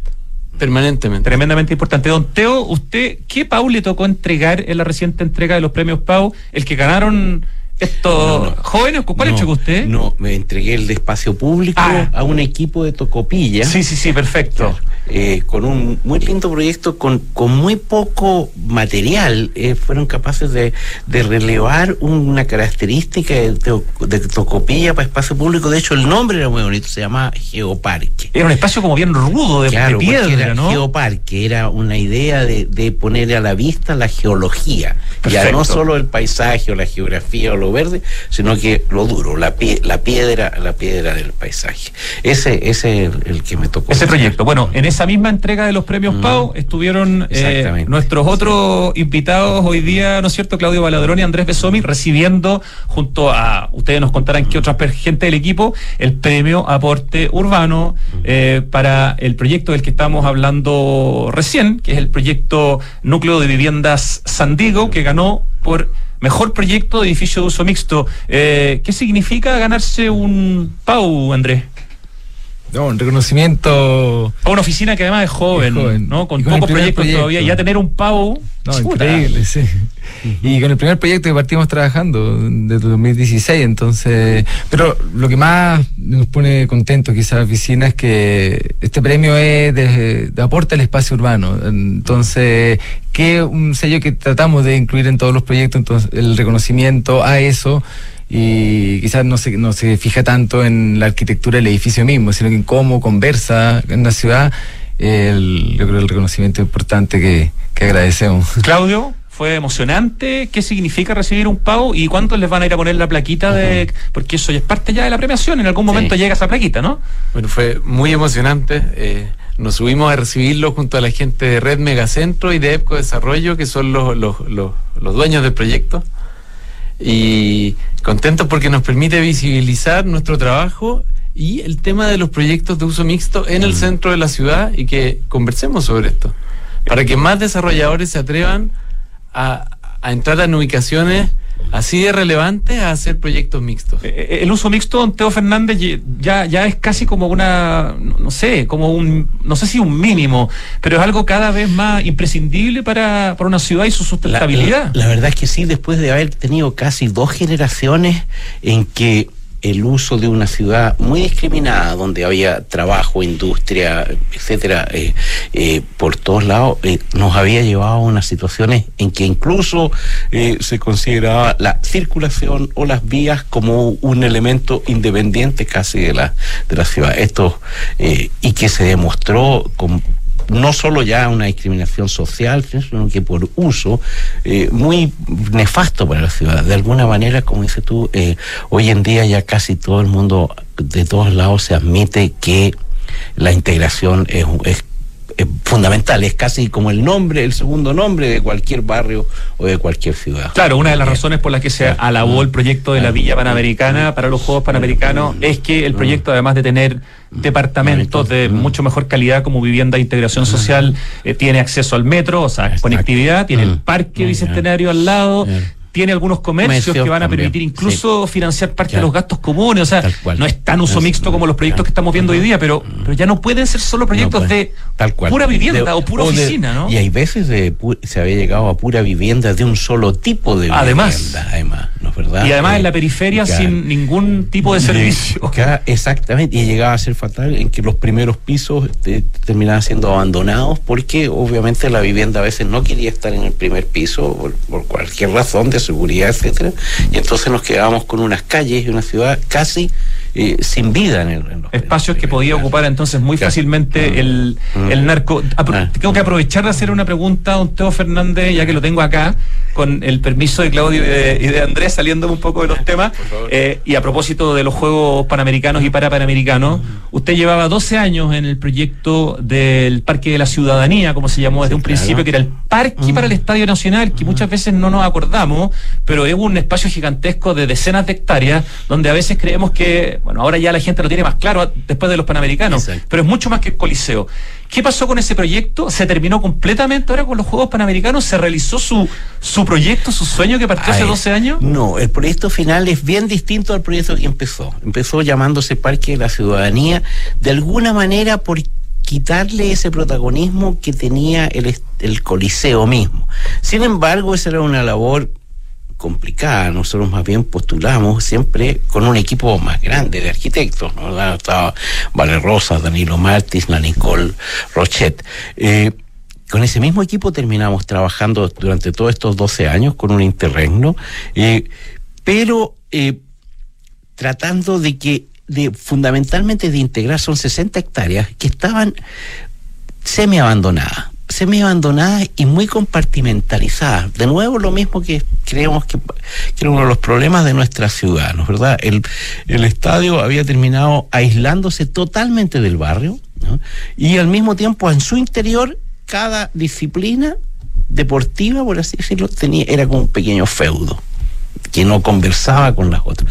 permanentemente. Tremendamente importante. Don Teo, ¿usted qué Pau le tocó entregar en la reciente entrega de los premios Pau? El que ganaron estos no, no, jóvenes, ¿cuál no, entregó usted? No, me entregué el de espacio público ah. a un equipo de Tocopilla. Sí, sí, sí, perfecto. Eh, con un muy lindo proyecto, con, con muy poco material, eh, fueron capaces de, de, relevar una característica de, de, Tocopilla para espacio público. De hecho, el nombre era muy bonito, se llamaba Geoparque. Era un espacio como bien rudo, de, claro, piedra, era ¿no? Geoparque, era una idea de, poner a la vista la geología. Perfecto. Ya no solo el paisaje o la geografía o lo verde, sino que lo duro, la, pie, la piedra, la piedra del paisaje. Ese, ese es el, el que me tocó. Ese proyecto. Bueno, en esa misma entrega de los premios mm. Pau estuvieron eh, nuestros otros sí. invitados hoy día, ¿no es cierto? Claudio Baladrón y Andrés Besomi recibiendo junto a, ustedes nos contarán que otra gente del equipo, el premio aporte urbano eh, para el proyecto del que estamos hablando recién, que es el proyecto Núcleo de Viviendas San Diego, que ganó por mejor proyecto de edificio de uso mixto. Eh, ¿Qué significa ganarse un PAU, Andrés? No, un reconocimiento. A una oficina que además es joven, Es joven. ¿no? Con pocos proyectos proyecto. todavía. Ya tener un pavo. No, chuta. increíble, sí. Y con el primer proyecto que partimos trabajando desde 2016, entonces, pero lo que más nos pone contentos quizás la oficina es que este premio es de, de aporte al espacio urbano, entonces, que un sello que tratamos de incluir en todos los proyectos, entonces el reconocimiento a eso y quizás no se, no se fija tanto en la arquitectura del edificio mismo, sino que en cómo conversa en la ciudad, el, yo creo el reconocimiento importante que, que agradecemos. Claudio, fue emocionante. ¿Qué significa recibir un pavo? ¿Y cuántos les van a ir a poner la plaquita de.? Porque eso ya es parte ya de la premiación. En algún momento Sí. llega esa plaquita, ¿no? Bueno, fue muy emocionante. eh, nos subimos a recibirlo junto a la gente de Red Megacentro y de EPCO Desarrollo, que son los, los, los, los dueños del proyecto. Y contentos porque nos permite visibilizar nuestro trabajo y el tema de los proyectos de uso mixto en el centro de la ciudad y que conversemos sobre esto. Para que más desarrolladores se atrevan a, a entrar en ubicaciones así de relevantes a hacer proyectos mixtos. Eh, El uso mixto, don Teo Fernández, ya, ya es casi como una, no sé, como un, no sé si un mínimo, pero es algo cada vez más imprescindible para, para una ciudad y su La, sustentabilidad. la- la verdad es que sí, después de haber tenido casi dos generaciones en que el uso de una ciudad muy discriminada, donde había trabajo, industria, etcétera, eh, eh, por todos lados, eh, nos había llevado a unas situaciones en que incluso eh, se consideraba la circulación o las vías como un elemento independiente casi de la, de la ciudad. Esto, y que se demostró con no solo ya una discriminación social, sino que por uso eh, muy nefasto para la ciudad. De alguna manera, como dices tú, eh, hoy en día ya casi todo el mundo de todos lados se admite que la integración es, es es fundamental, es casi como el nombre, el segundo nombre de cualquier barrio o de cualquier ciudad. Claro, una de las Eh, razones por las que se alabó el proyecto de la Villa Panamericana para los Juegos Panamericanos es que el proyecto, además de tener departamentos de mucho mejor calidad como vivienda de integración social, eh, tiene acceso al metro, o sea, conectividad, tiene el Mm. parque Mm, bicentenario al lado. Tiene algunos comercios Comercios que van a también, permitir incluso financiar parte de los gastos comunes. O sea, Tal cual. no es tan uso mixto como los proyectos que estamos viendo hoy día, pero, pero ya no pueden ser solo proyectos pues, de tal cual. pura vivienda De- o pura oficina, ¿no? Y hay veces de se había llegado a pura vivienda de un solo tipo de Además. vivienda, además, ¿no es verdad? Y además Eh, en la periferia claro. sin ningún tipo de servicio. Exactamente, y llegaba a ser fatal en que los primeros pisos eh, terminaban siendo abandonados porque obviamente la vivienda a veces no quería estar en el primer piso por, por cualquier razón de seguridad, etcétera, y entonces nos quedábamos con unas calles y una ciudad casi eh, sin vida en, el, en los espacios que en podía ocupar entonces muy Claro. fácilmente Mm. el, Mm. el narco. Apro- Ah. Tengo que aprovechar de hacer una pregunta a don Teo Fernández, ya que lo tengo acá, con el permiso de Claudio y de, y de Andrés, saliendo un poco de los temas. Eh, y a propósito de los Juegos Panamericanos y Parapanamericanos, usted llevaba 12 años en el proyecto del Parque de la Ciudadanía, como se llamó desde Sí, un claro. principio, que era el Parque para el Estadio Nacional, que muchas veces no nos acordamos, pero es un espacio gigantesco de decenas de hectáreas, donde a veces creemos que, bueno, ahora ya la gente lo tiene más claro después de los Panamericanos, Exacto. pero es mucho más que el Coliseo. ¿Qué pasó con ese proyecto? ¿Se terminó completamente ahora con los Juegos Panamericanos? ¿Se realizó su, su proyecto, su sueño que partió hace Ay, 12 años? No, el proyecto final es bien distinto al proyecto que empezó. Empezó llamándose Parque de la Ciudadanía, de alguna manera por quitarle ese protagonismo que tenía el, el Coliseo mismo. Sin embargo, esa era una labor complicada. Nosotros más bien postulamos siempre con un equipo más grande de arquitectos, ¿no? Estaba Vale Rosa, Danilo Martis, la Nicole Rochet. Eh, con ese mismo equipo terminamos trabajando durante todos estos 12 años con un interregno, eh, pero eh, tratando de que, de, fundamentalmente de integrar, son 60 hectáreas que estaban semi abandonadas semi abandonadas y muy compartimentalizadas. De nuevo, lo mismo que creemos que, era uno de los problemas de nuestra ciudad, ¿no verdad? El, el estadio había terminado aislándose totalmente del barrio y al mismo tiempo en su interior cada disciplina deportiva, por así decirlo, tenía, era como un pequeño feudo que no conversaba con las otras.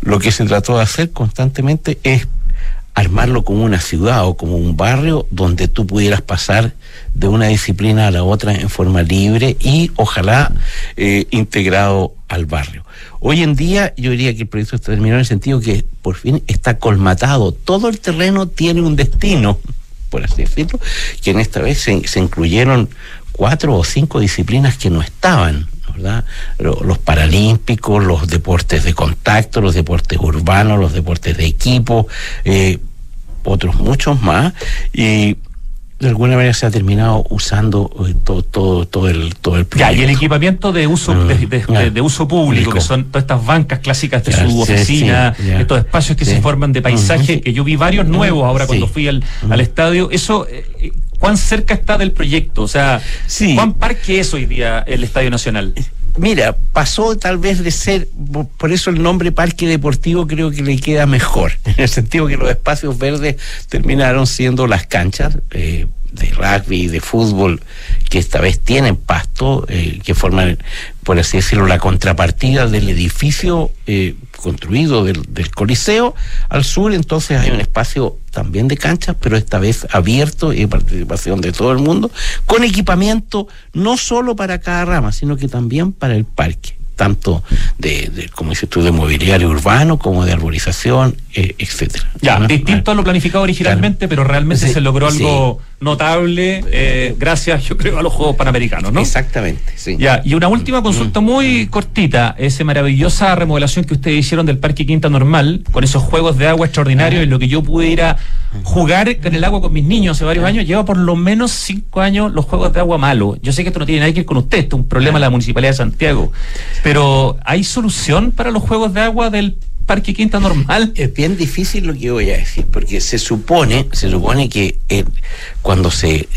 Lo que se trató de hacer constantemente es armarlo como una ciudad o como un barrio donde tú pudieras pasar de una disciplina a la otra en forma libre y ojalá eh, integrado al barrio. Hoy en día yo diría que el proyecto está terminado en el sentido que por fin está colmatado. Todo el terreno tiene un destino, por así decirlo, que en esta vez se, incluyeron cuatro o cinco disciplinas que no estaban. ¿verdad? Los paralímpicos, los deportes de contacto, los deportes urbanos, los deportes de equipo, eh, otros muchos más. Y de alguna manera se ha terminado usando eh, todo, todo, todo el todo el Ya, y el equipamiento de uso Mm, de, de- ya. de- de uso público, que son todas estas bancas clásicas de su oficina, sí, estos espacios que Sí. se forman de paisaje, que yo vi varios nuevos ahora cuando fui al, al estadio. Eso, eh, eh, ¿cuán cerca está del proyecto? O sea, Sí. ¿cuán parque es hoy día el Estadio Nacional? Mira, pasó tal vez de ser, por- eso el nombre parque deportivo creo que le queda mejor, en el sentido que los espacios verdes terminaron siendo las canchas eh, de rugby y de fútbol, que esta vez tienen pasto, eh, que forman, por así decirlo, la contrapartida del edificio eh, construido del, del Coliseo. Al sur entonces hay un espacio también de canchas, pero esta vez abierto y participación de todo el mundo, con equipamiento no solo para cada rama, sino que también para el parque, tanto de, de como dices de mobiliario urbano como de arborización, eh, etcétera. Ya, ¿No? distinto a lo planificado originalmente, pero realmente Sí, se logró sí. algo notable eh, gracias, yo creo, a los Juegos Panamericanos, ¿no? Exactamente, sí. Ya, y una última consulta muy cortita. Esa maravillosa remodelación que ustedes hicieron del Parque Quinta Normal, con esos juegos de agua extraordinarios, en lo que yo pude ir a jugar con el agua con mis niños hace varios años, lleva por lo menos cinco años los juegos de agua malos. Yo sé que esto no tiene nada que ver con usted, esto es un problema de la Municipalidad de Santiago. Pero, ¿hay solución para los juegos de agua del Parque Quinta Normal? Es bien difícil lo que voy a decir, porque se supone, se supone que eh, cuando se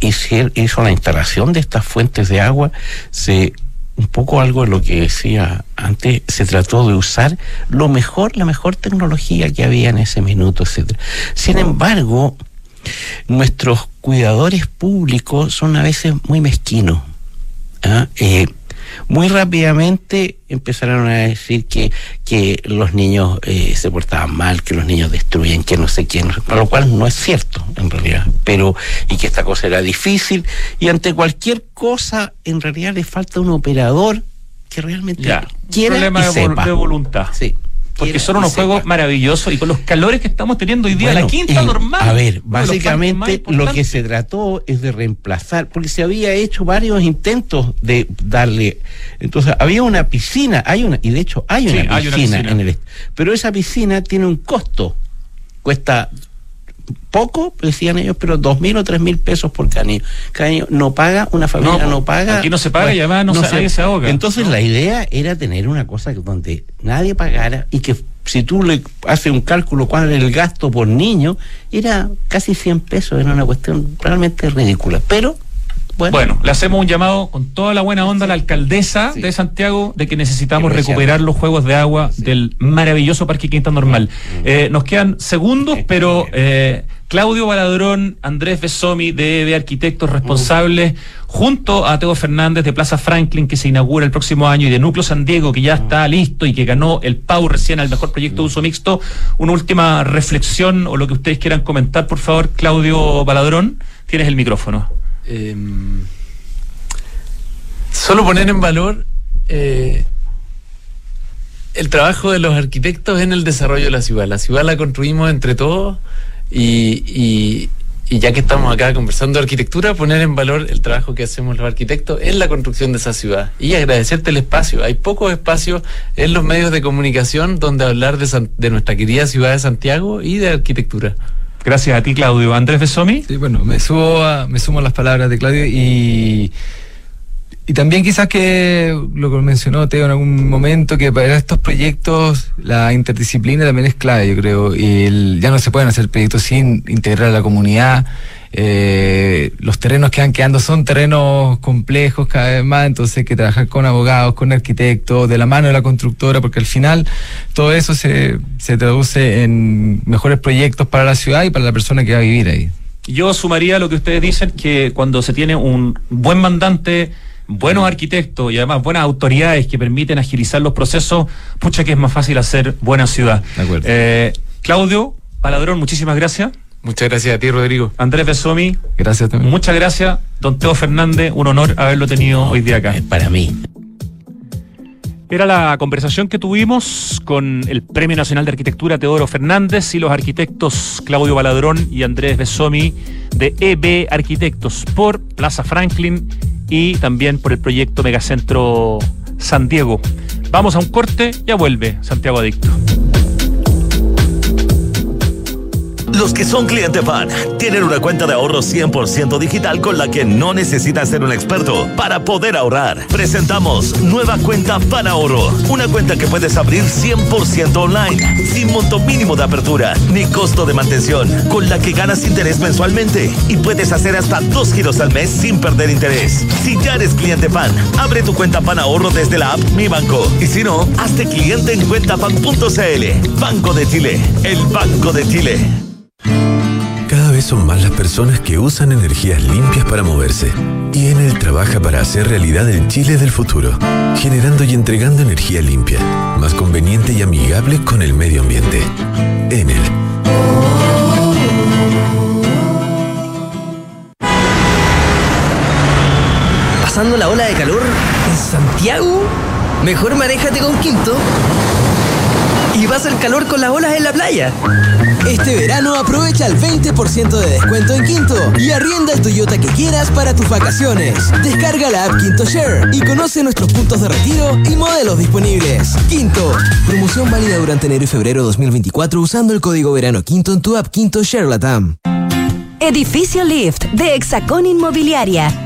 hizo, la instalación de estas fuentes de agua, se un poco algo de lo que decía antes, se trató de usar lo mejor, la mejor tecnología que había en ese minuto, etcétera. Sin embargo, nuestros cuidadores públicos son a veces muy mezquinos. ¿ah? Eh, muy rápidamente empezaron a decir que, que los niños eh, se portaban mal, que los niños destruyen, que no sé quién, lo cual no es cierto en realidad, pero y que esta cosa era difícil y ante cualquier cosa en realidad le falta un operador que realmente Ya, un quiera problema y de, sepa. de voluntad. Sí, Porque son unos juegos maravillosos y con los calores que estamos teniendo hoy día, la Bueno, quinta y, normal. A ver, básicamente lo que se trató es de reemplazar, porque se había hecho varios intentos de darle. Entonces, había una piscina, hay una, y de hecho hay Sí, una, hay una piscina piscina. en el. Pero esa piscina tiene un costo. Cuesta poco, decían ellos, pero dos mil o tres mil pesos por. Cada niño no paga, una familia No, no, paga. aquí no se paga y además no se- nadie se ahoga, Entonces ¿no? la idea era tener una cosa que donde nadie pagara y que si tú le haces un cálculo cuál era el gasto por niño, era casi 100 pesos, era una cuestión realmente ridícula. Pero, bueno, Bueno, le hacemos un llamado con toda la buena onda a la alcaldesa Sí. de Santiago de que necesitamos recuperar los juegos de agua del maravilloso Parque Quinta Normal. Eh, nos quedan segundos, pero eh, Claudio Baladrón, Andrés Besomi de Arquitectos responsables, junto a Teo Fernández de Plaza Franklin, que se inaugura el próximo año, y de Núcleo San Diego, que ya está listo y que ganó el PAU recién al mejor proyecto de uso mixto. Una última reflexión o lo que ustedes quieran comentar, por favor, Claudio Baladrón. Tienes el micrófono. Eh, solo poner en valor eh, el trabajo de los arquitectos en el desarrollo de la ciudad. La ciudad la construimos entre todos y, y- y ya que estamos acá conversando de arquitectura, poner en valor el trabajo que hacemos los arquitectos en la construcción de esa ciudad y agradecerte el espacio. Hay pocos espacios en los medios de comunicación donde hablar de, San- de nuestra querida ciudad de Santiago y de arquitectura. Gracias a ti, Claudio. Andrés Besomi. Sí, bueno, me subo a, me sumo a las palabras de Claudio y, y también quizás que lo que mencionó Teo en algún momento, que para estos proyectos la interdisciplina también es clave, yo creo. Y ya no se pueden hacer proyectos sin integrar a la comunidad. Eh, los terrenos que van quedando son terrenos complejos cada vez más, entonces hay que trabajar con abogados, con arquitectos, de la mano de la constructora, porque al final todo eso se, se traduce en mejores proyectos para la ciudad y para la persona que va a vivir ahí. Yo sumaría lo que ustedes dicen, que cuando se tiene un buen mandante, buenos arquitectos y además buenas autoridades que permiten agilizar los procesos, pucha que es más fácil hacer buena ciudad. De acuerdo. Eh, Claudio Paladrón, muchísimas gracias. Muchas gracias a ti, Rodrigo. Andrés Besomi, Gracias también. muchas gracias. Don Teo Fernández, un honor haberlo tenido hoy día acá. eh, para mí. Era la conversación que tuvimos con el Premio Nacional de Arquitectura Teodoro Fernández y los arquitectos Claudio Baladrón y Andrés Besomi de EB Arquitectos por Plaza Franklin y también por el proyecto Megacentro San Diego. Vamos a un corte, ya vuelve Santiago Adicto. Los que son cliente fan tienen una cuenta de ahorro 100% digital con la que no necesitas ser un experto para poder ahorrar. Presentamos nueva cuenta Fan Ahorro, una cuenta que puedes abrir 100% online, sin monto mínimo de apertura ni costo de mantención, con la que ganas interés mensualmente y puedes hacer hasta dos giros al mes sin perder interés. Si ya eres cliente fan, abre tu cuenta Fan Ahorro desde la app Mi Banco y si no, hazte cliente en cuentafan.cl. Banco de Chile, el Banco de Chile. Son más las personas que usan energías limpias para moverse. Y Enel trabaja para hacer realidad el Chile del futuro, generando y entregando energía limpia, más conveniente y amigable con el medio ambiente. Enel. ¿Pasando la ola de calor en Santiago? Mejor manéjate con Quinto y vas al calor con las olas en la playa. Este verano aprovecha el 20% de descuento en Quinto y arrienda el Toyota que quieras para tus vacaciones. Descarga la app Quinto Share y conoce nuestros puntos de retiro y modelos disponibles. Quinto, promoción válida durante enero y febrero 2024 usando el código verano Quinto en tu app Quinto Share Latam. Edificio Lift de Hexacón Inmobiliaria.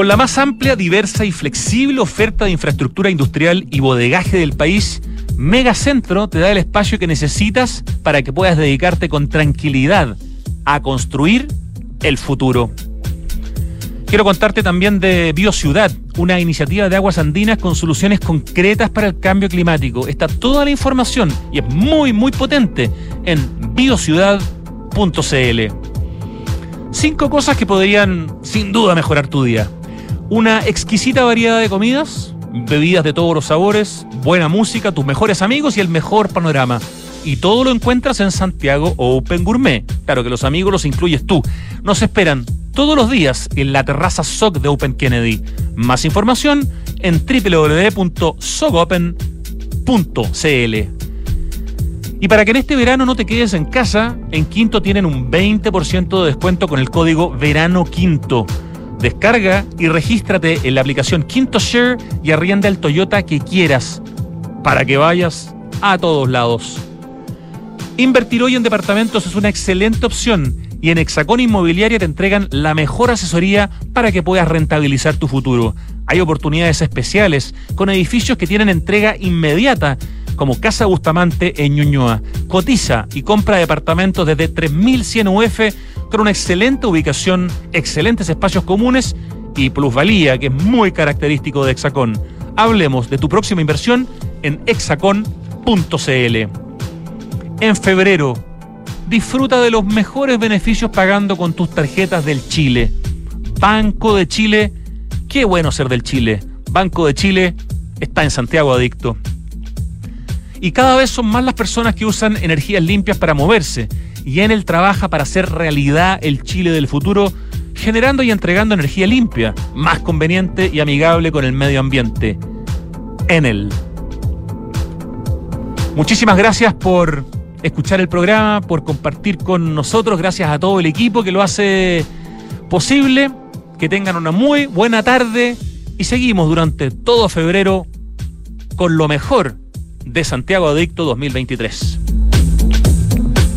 Con la más amplia, diversa y flexible oferta de infraestructura industrial y bodegaje del país, Megacentro te da el espacio que necesitas para que puedas dedicarte con tranquilidad a construir el futuro. Quiero contarte también de BioCiudad, una iniciativa de aguas andinas con soluciones concretas para el cambio climático. Está toda la información y es muy, muy potente en biociudad.cl. Cinco cosas que podrían sin duda mejorar tu día una exquisita variedad de comidas, bebidas de todos los sabores, buena música, tus mejores amigos y el mejor panorama. Y todo lo encuentras en Santiago Open Gourmet. Claro que los amigos los incluyes tú. Nos esperan todos los días en la terraza SOC de Open Kennedy. Más información en www.socopen.cl. Y para que en este verano no te quedes en casa, en Quinto tienen un 20% de descuento con el código Verano Quinto. Descarga y regístrate en la aplicación Quinto Share y arrienda el Toyota que quieras para que vayas a todos lados. Invertir hoy en departamentos es una excelente opción y en Hexacón Inmobiliaria te entregan la mejor asesoría para que puedas rentabilizar tu futuro. Hay oportunidades especiales con edificios que tienen entrega inmediata como Casa Bustamante en Ñuñoa. Cotiza y compra departamentos desde 3100 UF con una excelente ubicación, excelentes espacios comunes y plusvalía que es muy característico de Hexacón. Hablemos de tu próxima inversión en hexacon.cl. En febrero, disfruta de los mejores beneficios pagando con tus tarjetas del Chile. Banco de Chile, qué bueno ser del Chile. Banco de Chile está en Santiago Adicto y cada vez son más las personas que usan energías limpias para moverse. y Enel trabaja para hacer realidad el Chile del futuro, generando y entregando energía limpia, más conveniente y amigable con el medio ambiente. Enel. Muchísimas gracias por escuchar el programa, por compartir con nosotros, gracias a todo el equipo que lo hace posible. Que tengan una muy buena tarde y seguimos durante todo febrero con lo mejor de Santiago Adicto 2023.